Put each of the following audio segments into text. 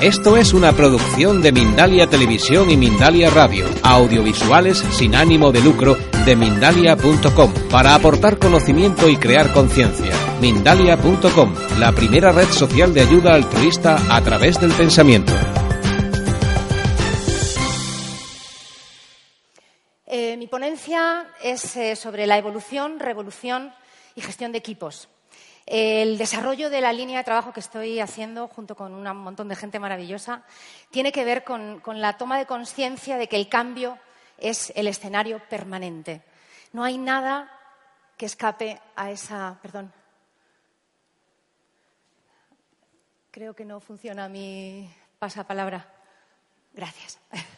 esto es una producción de Mindalia Televisión y Mindalia Radio, audiovisuales sin ánimo de lucro de mindalia.com, para aportar conocimiento y crear conciencia. Mindalia.com, la primera red social de ayuda altruista a través del pensamiento. Eh, mi ponencia es eh, sobre la evolución, revolución y gestión de equipos. El desarrollo de la línea de trabajo que estoy haciendo junto con un montón de gente maravillosa tiene que ver con, la toma de conciencia de que el cambio es el escenario permanente. No hay nada que escape a esa. Perdón. Creo que no funciona mi pasapalabra. Gracias.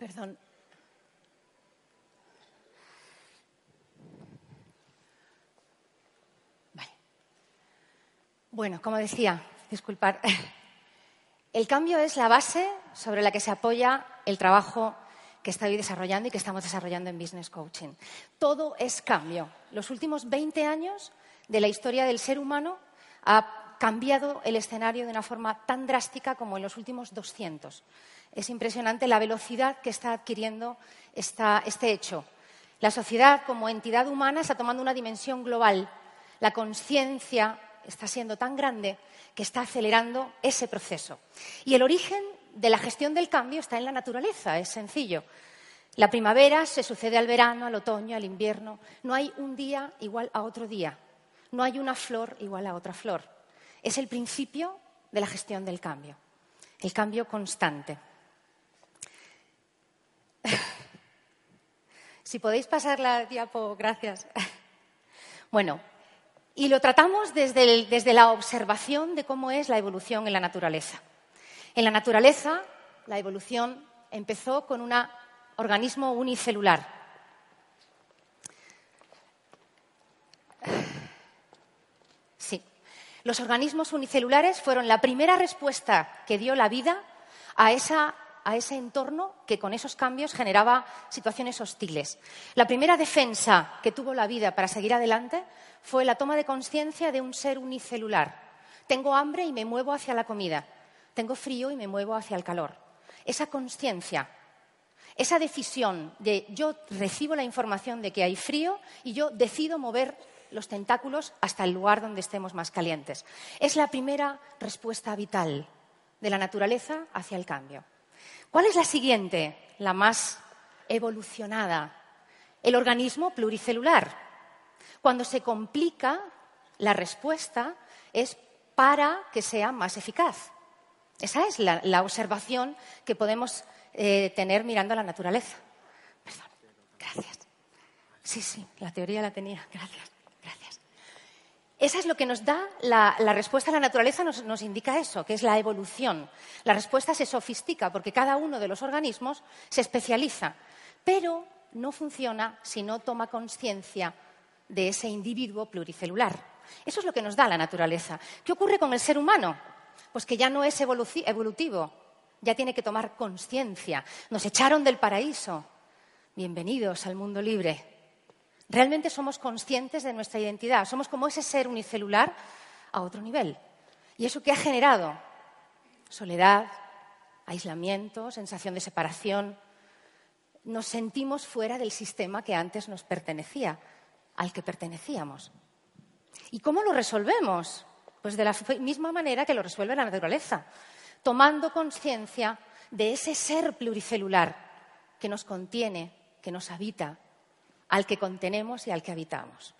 Perdón. Vale. Bueno, como decía, disculpar. El cambio es la base sobre la que se apoya el trabajo que estoy desarrollando y que estamos desarrollando en Business Coaching. Todo es cambio. Los últimos 20 años de la historia del ser humano ha cambiado el escenario de una forma tan drástica como en los últimos 200. Es impresionante la velocidad que está adquiriendo este hecho. La sociedad como entidad humana está tomando una dimensión global. La conciencia está siendo tan grande que está acelerando ese proceso. Y el origen de la gestión del cambio está en la naturaleza, es sencillo. La primavera se sucede al verano, al otoño, al invierno. No hay un día igual a otro día. No hay una flor igual a otra flor. Es el principio de la gestión del cambio, el cambio constante. Si podéis pasar la diapo, gracias. Bueno, y lo tratamos desde, desde, la observación de cómo es la evolución en la naturaleza. En la naturaleza, la evolución empezó con un organismo unicelular. Sí, los organismos unicelulares fueron la primera respuesta que dio la vida a esa a ese entorno que con esos cambios generaba situaciones hostiles. La primera defensa que tuvo la vida para seguir adelante fue la toma de conciencia de un ser unicelular. Tengo hambre y me muevo hacia la comida. Tengo frío y me muevo hacia el calor. Esa conciencia, esa decisión de yo recibo la información de que hay frío y yo decido mover los tentáculos hasta el lugar donde estemos más calientes. Es la primera respuesta vital de la naturaleza hacia el cambio. ¿Cuál es la siguiente, la más evolucionada? El organismo pluricelular. Cuando se complica, la respuesta es para que sea más eficaz. Esa es la, observación que podemos eh, tener mirando a la naturaleza. Perdón, gracias. Sí, sí, la teoría la tenía. Gracias. Esa es lo que nos da la, respuesta a la naturaleza, nos, indica eso, que es la evolución. La respuesta se sofistica porque cada uno de los organismos se especializa, pero no funciona si no toma conciencia de ese individuo pluricelular. Eso es lo que nos da la naturaleza. ¿Qué ocurre con el ser humano? Pues que ya no es evolutivo, ya tiene que tomar conciencia. Nos echaron del paraíso. Bienvenidos al mundo libre realmente somos conscientes de nuestra identidad. Somos como ese ser unicelular a otro nivel. ¿Y eso qué ha generado? Soledad, aislamiento, sensación de separación. Nos sentimos fuera del sistema que antes nos pertenecía, al que pertenecíamos. ¿Y cómo lo resolvemos? Pues de la misma manera que lo resuelve la naturaleza, tomando conciencia de ese ser pluricelular que nos contiene, que nos habita, al que contenemos y al que habitamos,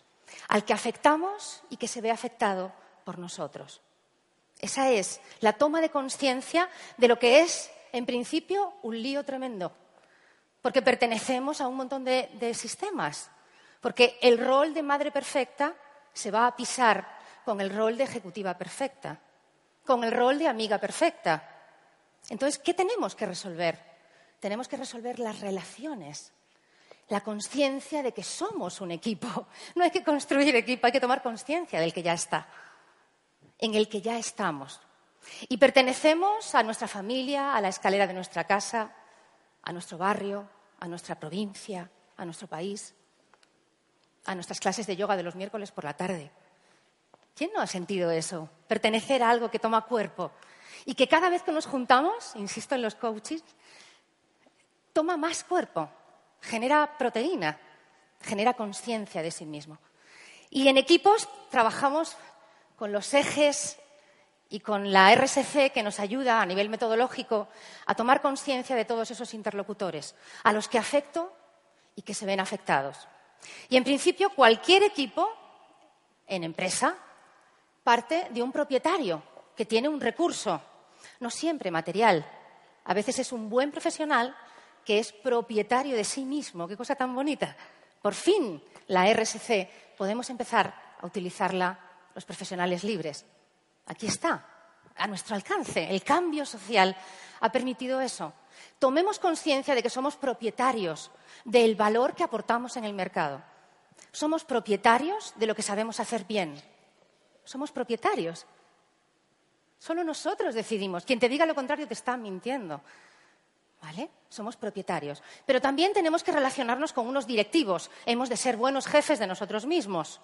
al que afectamos y que se ve afectado por nosotros. Esa es la toma de conciencia de lo que es, en principio, un lío tremendo. porque pertenecemos a un montón de, sistemas, porque el rol de madre perfecta se va a pisar con el rol de ejecutiva perfecta, con el rol de amiga perfecta. Entonces, ¿qué tenemos que resolver? Tenemos que resolver las relaciones, la conciencia de que somos un equipo. No hay que construir equipo, hay que tomar conciencia del que ya está, en el que ya estamos. Y pertenecemos a nuestra familia, a la escalera de nuestra casa, a nuestro barrio, a nuestra provincia, a nuestro país, a nuestras clases de yoga de los miércoles por la tarde. ¿Quién no ha sentido eso? Pertenecer a algo que toma cuerpo y que cada vez que nos juntamos, insisto en los coaches, toma más cuerpo, genera proteína, genera conciencia de sí mismo. Y en equipos trabajamos con los ejes y con la RSC que nos ayuda a nivel metodológico a tomar conciencia de todos esos interlocutores, a los que afecto y que se ven afectados. Y en principio cualquier equipo en empresa parte de un propietario que tiene un recurso, no siempre material. A veces es un buen profesional que es propietario de sí mismo. Qué cosa tan bonita. Por fin, la RSC podemos empezar a utilizarla los profesionales libres. Aquí está, a nuestro alcance. El cambio social ha permitido eso. Tomemos conciencia de que somos propietarios del valor que aportamos en el mercado. Somos propietarios de lo que sabemos hacer bien somos propietarios. Solo nosotros decidimos. Quien te diga lo contrario te está mintiendo. ¿Vale? Somos propietarios. Pero también tenemos que relacionarnos con unos directivos. Hemos de ser buenos jefes de nosotros mismos.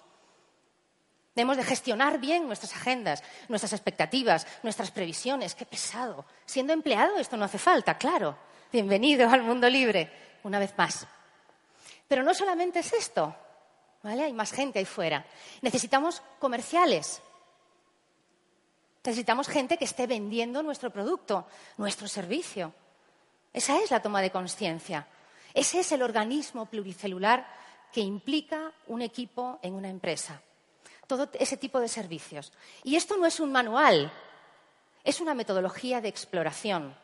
Hemos de gestionar bien nuestras agendas, nuestras expectativas, nuestras previsiones. Qué pesado. Siendo empleado esto no hace falta, claro. Bienvenido al mundo libre, una vez más. Pero no solamente es esto. Hay más gente ahí fuera. Necesitamos comerciales. Necesitamos gente que esté vendiendo nuestro producto, nuestro servicio. Esa es la toma de conciencia. Ese es el organismo pluricelular que implica un equipo en una empresa. Todo ese tipo de servicios. Y esto no es un manual, es una metodología de exploración.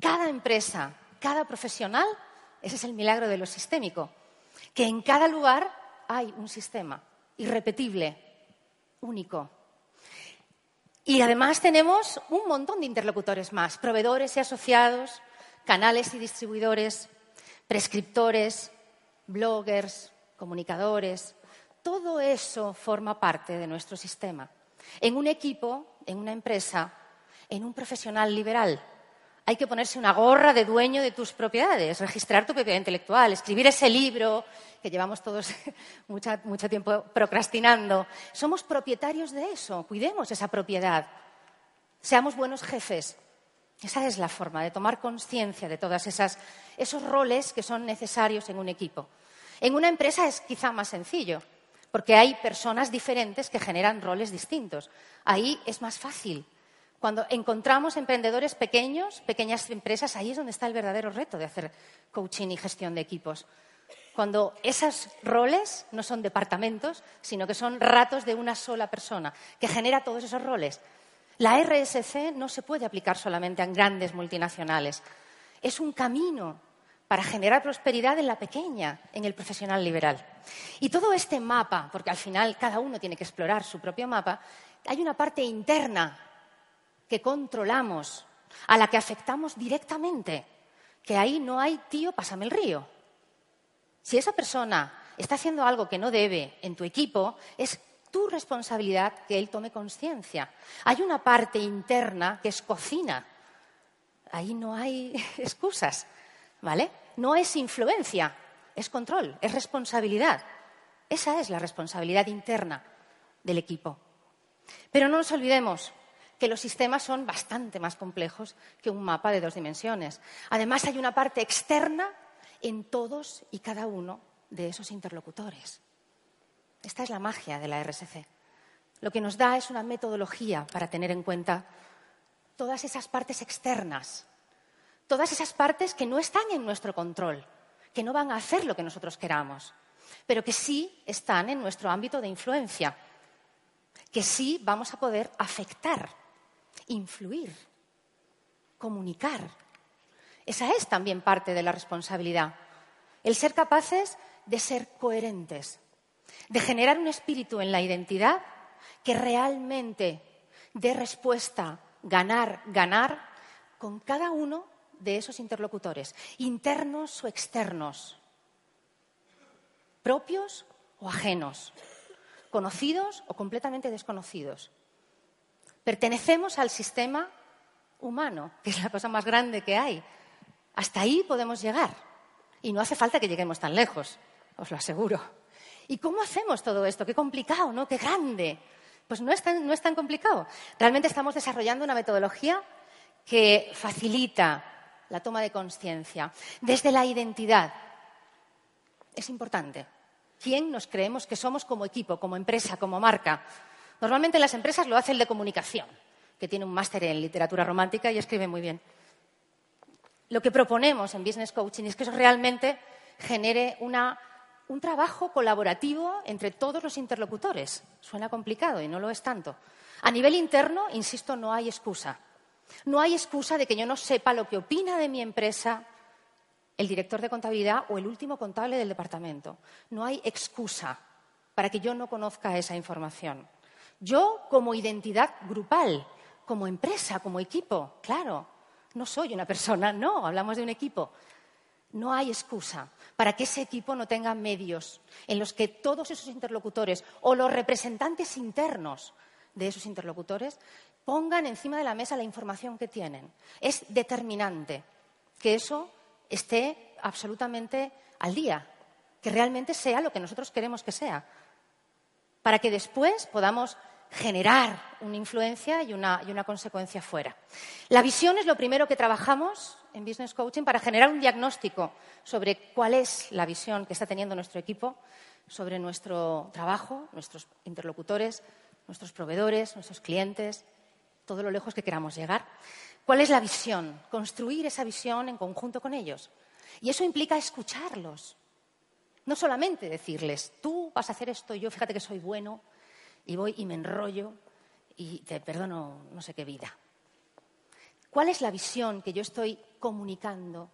Cada empresa, cada profesional, ese es el milagro de lo sistémico, que en cada lugar hay un sistema irrepetible, único. Y además tenemos un montón de interlocutores más, proveedores y asociados, canales y distribuidores, prescriptores, bloggers, comunicadores. Todo eso forma parte de nuestro sistema. En un equipo, en una empresa, en un profesional liberal hay que ponerse una gorra de dueño de tus propiedades, registrar tu propiedad intelectual, escribir ese libro que llevamos todos mucho tiempo procrastinando. Somos propietarios de eso, cuidemos esa propiedad. Seamos buenos jefes. Esa es la forma de tomar conciencia de todos esos roles que son necesarios en un equipo. En una empresa es quizá más sencillo, porque hay personas diferentes que generan roles distintos. Ahí es más fácil cuando encontramos emprendedores pequeños, pequeñas empresas, ahí es donde está el verdadero reto de hacer coaching y gestión de equipos. Cuando esos roles no son departamentos, sino que son ratos de una sola persona, que genera todos esos roles. La RSC no se puede aplicar solamente en grandes multinacionales. Es un camino para generar prosperidad en la pequeña, en el profesional liberal. Y todo este mapa, porque al final cada uno tiene que explorar su propio mapa, hay una parte interna que controlamos, a la que afectamos directamente, que ahí no hay tío, pásame el río. Si esa persona está haciendo algo que no debe en tu equipo, es tu responsabilidad que él tome conciencia. Hay una parte interna que es cocina. Ahí no hay excusas, ¿vale? No es influencia, es control, es responsabilidad. Esa es la responsabilidad interna del equipo. Pero no nos olvidemos, que los sistemas son bastante más complejos que un mapa de dos dimensiones. Además, hay una parte externa en todos y cada uno de esos interlocutores. Esta es la magia de la RSC. Lo que nos da es una metodología para tener en cuenta todas esas partes externas, todas esas partes que no están en nuestro control, que no van a hacer lo que nosotros queramos, pero que sí están en nuestro ámbito de influencia, que sí vamos a poder afectar influir, comunicar. Esa es también parte de la responsabilidad. el ser capaces de ser coherentes, de generar un espíritu en la identidad que realmente dé respuesta, ganar, ganar, con cada uno de esos interlocutores, internos o externos, propios o ajenos, conocidos o completamente desconocidos. Pertenecemos al sistema humano, que es la cosa más grande que hay. Hasta ahí podemos llegar. Y no hace falta que lleguemos tan lejos, os lo aseguro. ¿Y cómo hacemos todo esto? Qué complicado, ¿no? Qué grande. Pues no es tan, no es tan complicado. Realmente estamos desarrollando una metodología que facilita la toma de conciencia desde la identidad. Es importante. ¿Quién nos creemos que somos como equipo, como empresa, como marca? Normalmente en las empresas lo hace el de comunicación, que tiene un máster en literatura romántica y escribe muy bien. Lo que proponemos en Business Coaching es que eso realmente genere un trabajo colaborativo entre todos los interlocutores. Suena complicado y no lo es tanto. A nivel interno, insisto, no hay excusa. No hay excusa de que yo no sepa lo que opina de mi empresa el director de contabilidad o el último contable del departamento. No hay excusa para que yo no conozca esa información. Yo, como identidad grupal, como empresa, como equipo, claro, no soy una persona, no, hablamos de un equipo. No hay excusa para que ese equipo no tenga medios en los que todos esos interlocutores o los representantes internos de esos interlocutores pongan encima de la mesa la información que tienen. Es determinante que eso esté absolutamente al día, que realmente sea lo que nosotros queremos que sea, para que después podamos generar una influencia y una, consecuencia fuera. La visión es lo primero que trabajamos en Business Coaching para generar un diagnóstico sobre cuál es la visión que está teniendo nuestro equipo sobre nuestro trabajo, nuestros interlocutores, nuestros proveedores, nuestros clientes, todo lo lejos que queramos llegar. ¿Cuál es la visión? Construir esa visión en conjunto con ellos. Y eso implica escucharlos. No solamente decirles, tú vas a hacer esto yo fíjate que soy bueno y voy y me enrollo y te perdono no sé qué vida. ¿Cuál es la visión que yo estoy comunicando,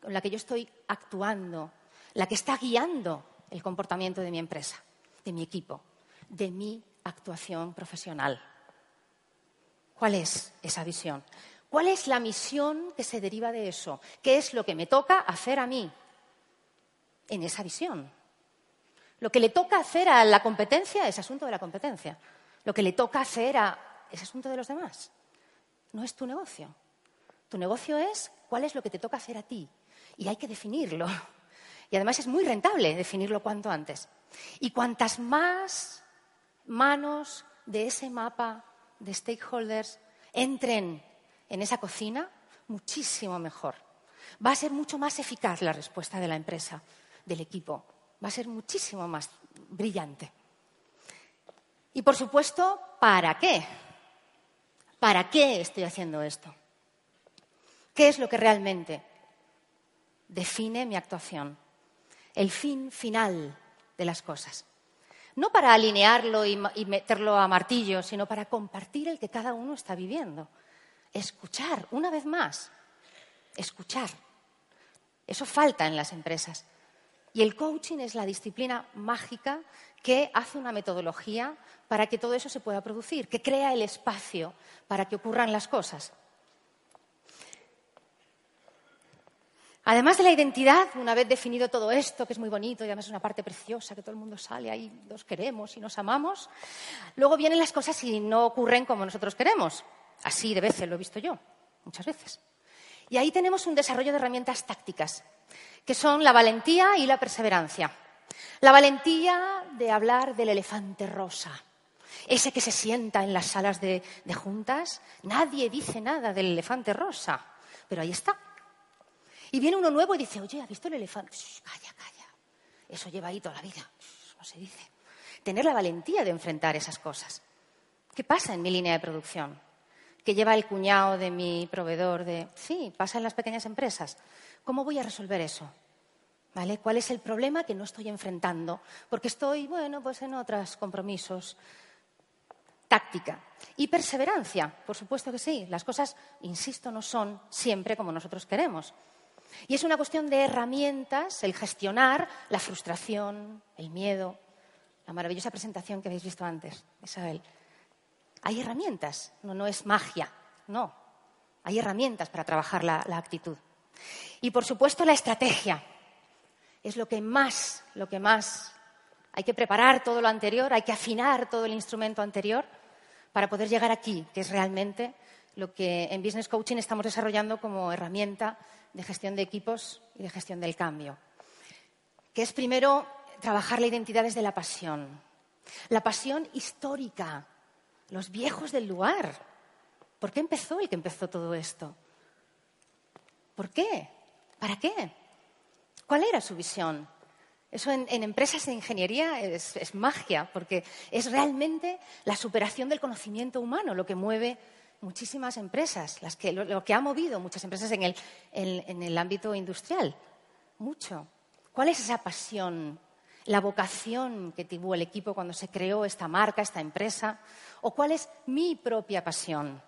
con la que yo estoy actuando, la que está guiando el comportamiento de mi empresa, de mi equipo, de mi actuación profesional? ¿Cuál es esa visión? ¿Cuál es la misión que se deriva de eso? ¿Qué es lo que me toca hacer a mí en esa visión? Lo que le toca hacer a la competencia es asunto de la competencia. Lo que le toca hacer a es asunto de los demás. No es tu negocio. Tu negocio es cuál es lo que te toca hacer a ti. Y hay que definirlo. Y además es muy rentable definirlo cuanto antes. Y cuantas más manos de ese mapa de stakeholders entren en esa cocina, muchísimo mejor. Va a ser mucho más eficaz la respuesta de la empresa, del equipo. Va a ser muchísimo más brillante. Y, por supuesto, ¿para qué? ¿Para qué estoy haciendo esto? ¿Qué es lo que realmente define mi actuación? El fin final de las cosas. No para alinearlo y, meterlo a martillo, sino para compartir el que cada uno está viviendo. Escuchar, una vez más, escuchar. Eso falta en las empresas. Y el coaching es la disciplina mágica que hace una metodología para que todo eso se pueda producir, que crea el espacio para que ocurran las cosas. Además de la identidad, una vez definido todo esto, que es muy bonito y además es una parte preciosa, que todo el mundo sale ahí, nos queremos y nos amamos, luego vienen las cosas y no ocurren como nosotros queremos. Así de veces lo he visto yo, muchas veces. Y ahí tenemos un desarrollo de herramientas tácticas, que son la valentía y la perseverancia. La valentía de hablar del elefante rosa, ese que se sienta en las salas de, juntas, nadie dice nada del elefante rosa, pero ahí está y viene uno nuevo y dice, oye, ¿has visto el elefante? calla, calla. Eso lleva ahí toda la vida. no se dice. Tener la valentía de enfrentar esas cosas. ¿Qué pasa en mi línea de producción? ¿Qué lleva el cuñado de mi proveedor de... Sí, pasa en las pequeñas empresas. ¿Cómo voy a resolver eso? ¿Vale? ¿Cuál es el problema que no estoy enfrentando? Porque estoy, bueno, pues en otros compromisos. Táctica. Y perseverancia, por supuesto que sí. Las cosas, insisto, no son siempre como nosotros queremos. Y es una cuestión de herramientas el gestionar la frustración, el miedo, la maravillosa presentación que habéis visto antes, Isabel. Hay herramientas, no, no es magia, no. Hay herramientas para trabajar la, la actitud. Y, por supuesto, la estrategia. Es lo que más, lo que más. Hay que preparar todo lo anterior, hay que afinar todo el instrumento anterior para poder llegar aquí, que es realmente lo que en Business Coaching estamos desarrollando como herramienta de gestión de equipos y de gestión del cambio. Que es primero trabajar la identidad desde la pasión. La pasión histórica, los viejos del lugar. ¿Por qué empezó el que empezó todo esto? ¿Por qué? ¿Para qué? ¿Cuál era su visión? Eso en, empresas de ingeniería es, magia, porque es realmente la superación del conocimiento humano lo que mueve muchísimas empresas, lo, que ha movido muchas empresas en el, en el ámbito industrial. Mucho. ¿Cuál es esa pasión, la vocación que tuvo el equipo cuando se creó esta marca, esta empresa? ¿O cuál es mi propia pasión?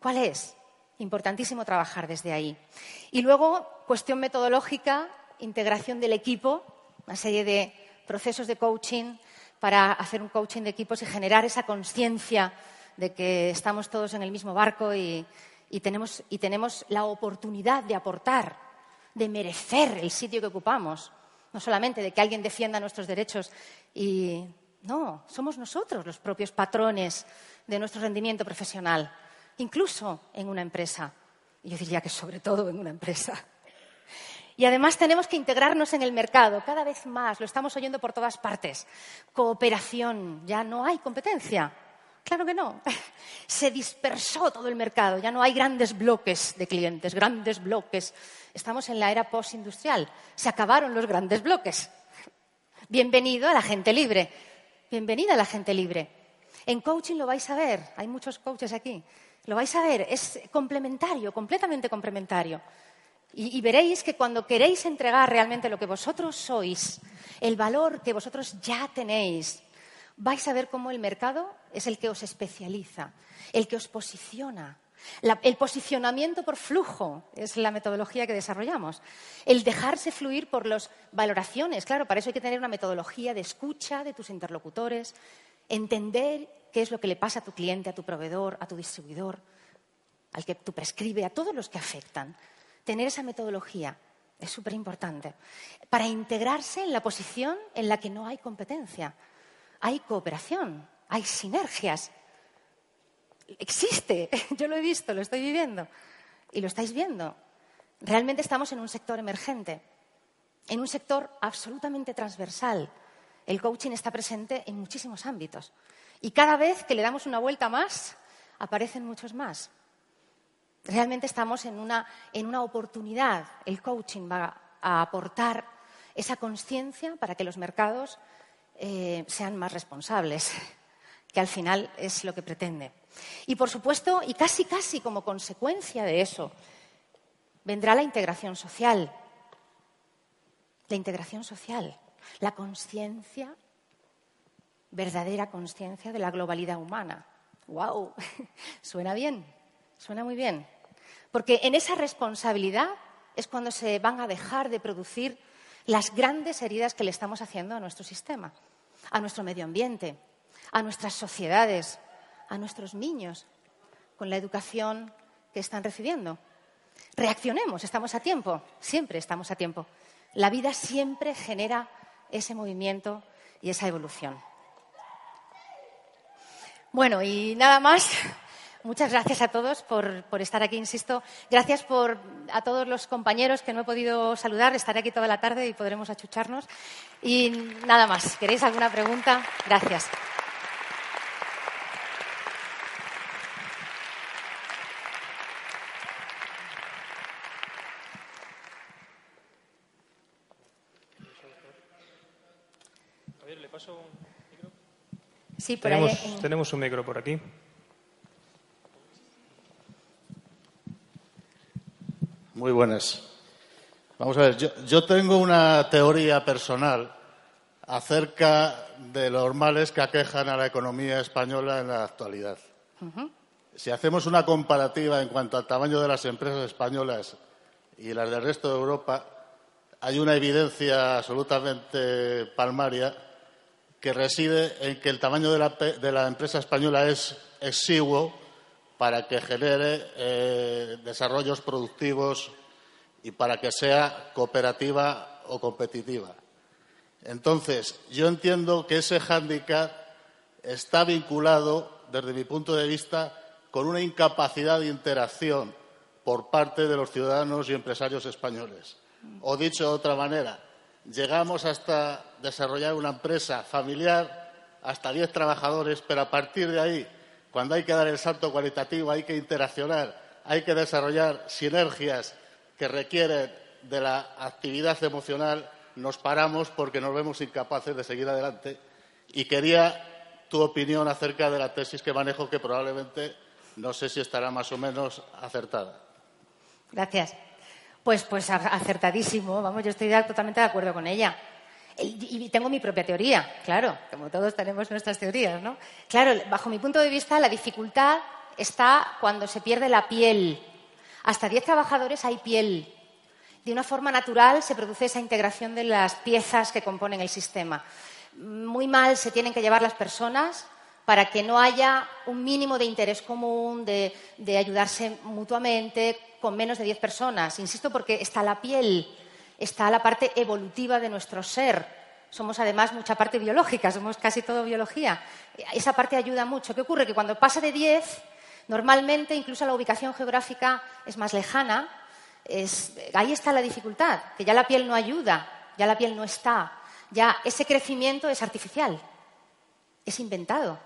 ¿Cuál es? Importantísimo trabajar desde ahí. Y luego, cuestión metodológica, integración del equipo, una serie de procesos de coaching para hacer un coaching de equipos y generar esa conciencia de que estamos todos en el mismo barco y, tenemos, la oportunidad de aportar, de merecer el sitio que ocupamos. No solamente de que alguien defienda nuestros derechos y no, somos nosotros los propios patrones de nuestro rendimiento profesional incluso en una empresa. Y yo diría que sobre todo en una empresa. Y además tenemos que integrarnos en el mercado cada vez más, lo estamos oyendo por todas partes. Cooperación, ya no hay competencia. Claro que no. Se dispersó todo el mercado, ya no hay grandes bloques de clientes, grandes bloques. Estamos en la era postindustrial. Se acabaron los grandes bloques. Bienvenido a la gente libre. Bienvenida a la gente libre. En coaching lo vais a ver, hay muchos coaches aquí. Lo vais a ver, es complementario, completamente complementario. Y, veréis que cuando queréis entregar realmente lo que vosotros sois, el valor que vosotros ya tenéis, vais a ver cómo el mercado es el que os especializa, el que os posiciona. El posicionamiento por flujo es la metodología que desarrollamos. El dejarse fluir por las valoraciones. Claro, para eso hay que tener una metodología de escucha de tus interlocutores, entender qué es lo que le pasa a tu cliente, a tu proveedor, a tu distribuidor, al que tú prescribe, a todos los que afectan. Tener esa metodología es súper importante para integrarse en la posición en la que no hay competencia. Hay cooperación, hay sinergias. Existe, yo lo he visto, lo estoy viviendo y lo estáis viendo. Realmente estamos en un sector emergente, en un sector absolutamente transversal. El coaching está presente en muchísimos ámbitos. Y cada vez que le damos una vuelta más, aparecen muchos más. Realmente estamos en una, oportunidad. El coaching va a aportar esa conciencia para que los mercados eh, sean más responsables, que al final es lo que pretende. Y por supuesto, y casi casi como consecuencia de eso, vendrá la integración social. La integración social, la conciencia verdadera conciencia de la globalidad humana. ¡Wow! Suena bien, suena muy bien. Porque en esa responsabilidad es cuando se van a dejar de producir las grandes heridas que le estamos haciendo a nuestro sistema, a nuestro medio ambiente, a nuestras sociedades, a nuestros niños, con la educación que están recibiendo. Reaccionemos, estamos a tiempo, siempre estamos a tiempo. La vida siempre genera ese movimiento y esa evolución. Bueno, y nada más. Muchas gracias a todos por, estar aquí, insisto. Gracias a todos los compañeros que no he podido saludar. Estaré aquí toda la tarde y podremos achucharnos. Y nada más. ¿Queréis alguna pregunta? Gracias. Sí, tenemos, un micro por aquí. Muy buenas. Vamos a ver, yo, tengo una teoría personal acerca de los males que aquejan a la economía española en la actualidad. Si hacemos una comparativa en cuanto al tamaño de las empresas españolas y las del resto de Europa, hay una evidencia absolutamente palmaria que reside en que el tamaño de la, empresa española es exiguo para que genere eh, desarrollos productivos y para que sea cooperativa o competitiva. Entonces, yo entiendo que ese hándicap está vinculado, desde mi punto de vista, con una incapacidad de interacción por parte de los ciudadanos y empresarios españoles. O dicho de otra manera, llegamos hasta desarrollar una empresa familiar, hasta diez trabajadores, pero a partir de ahí, cuando hay que dar el salto cualitativo, hay que interaccionar, hay que desarrollar sinergias que requieren de la actividad emocional, nos paramos porque nos vemos incapaces de seguir adelante. Y quería tu opinión acerca de la tesis que manejo, que probablemente no sé si estará más o menos acertada. Gracias. Pues, pues acertadísimo, vamos, yo estoy totalmente de acuerdo con ella. Y tengo mi propia teoría, claro, como todos tenemos nuestras teorías, ¿no? Claro, bajo mi punto de vista, la dificultad está cuando se pierde la piel. Hasta diez trabajadores hay piel. De una forma natural se produce esa integración de las piezas que componen el sistema. Muy mal se tienen que llevar las personas para que no haya un mínimo de interés común, de, de ayudarse mutuamente, con menos de diez personas. Insisto, porque está la piel, está la parte evolutiva de nuestro ser. Somos además mucha parte biológica, somos casi todo biología. Esa parte ayuda mucho. ¿Qué ocurre? Que cuando pasa de diez, normalmente incluso la ubicación geográfica es más lejana. ahí está la dificultad, que ya la piel no ayuda, ya la piel no está, ya ese crecimiento es artificial, es inventado.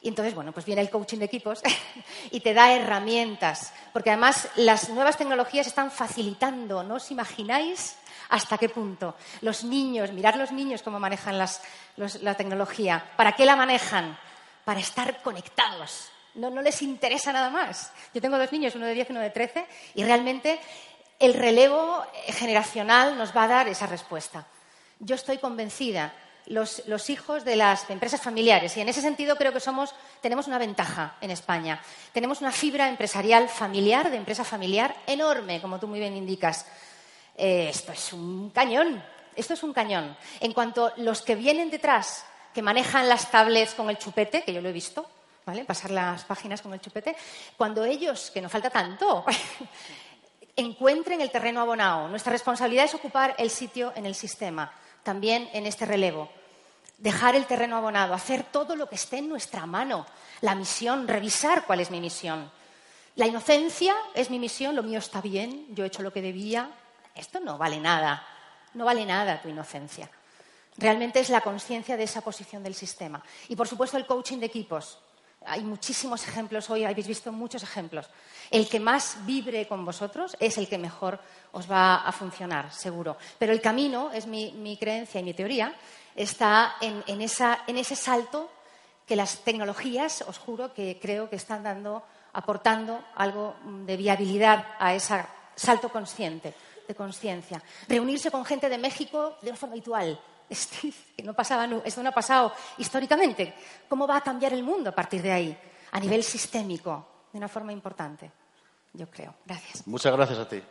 Y entonces, bueno, pues viene el coaching de equipos y te da herramientas, porque además las nuevas tecnologías están facilitando, ¿no os imagináis hasta qué punto? Los niños, mirar los niños cómo manejan la tecnología, ¿para qué la manejan? Para estar conectados. No, les interesa nada más. Yo tengo dos niños, uno de 10 y uno de 13, y realmente el relevo generacional nos va a dar esa respuesta. Yo estoy convencida los, hijos de las empresas familiares. Y en ese sentido creo que tenemos una ventaja en España. Tenemos una fibra empresarial familiar, de empresa familiar, enorme, como tú muy bien indicas. Eh, esto es un cañón. Esto es un cañón. En cuanto los que vienen detrás, que manejan las tablets con el chupete, que yo lo he visto, ¿vale? pasar las páginas con el chupete, cuando ellos, que nos falta tanto, encuentren el terreno abonado, nuestra responsabilidad es ocupar el sitio en el sistema, también en este relevo dejar el terreno abonado, hacer todo lo que esté en nuestra mano, la misión, revisar cuál es mi misión. La inocencia es mi misión, lo mío está bien, yo he hecho lo que debía. Esto no vale nada, no vale nada tu inocencia. Realmente es la conciencia de esa posición del sistema. Y, por supuesto, el coaching de equipos. Hay muchísimos ejemplos hoy, habéis visto muchos ejemplos. El que más vibre con vosotros es el que mejor os va a funcionar, seguro. Pero el camino, es mi, creencia y mi teoría, está en, ese salto que las tecnologías, os juro que creo que están dando, aportando algo de viabilidad a ese salto consciente, de conciencia. Reunirse con gente de México de una forma habitual. no pasaba, esto no ha pasado históricamente. ¿Cómo va a cambiar el mundo a partir de ahí? A nivel sistémico, de una forma importante, yo creo. Gracias. Muchas gracias a ti.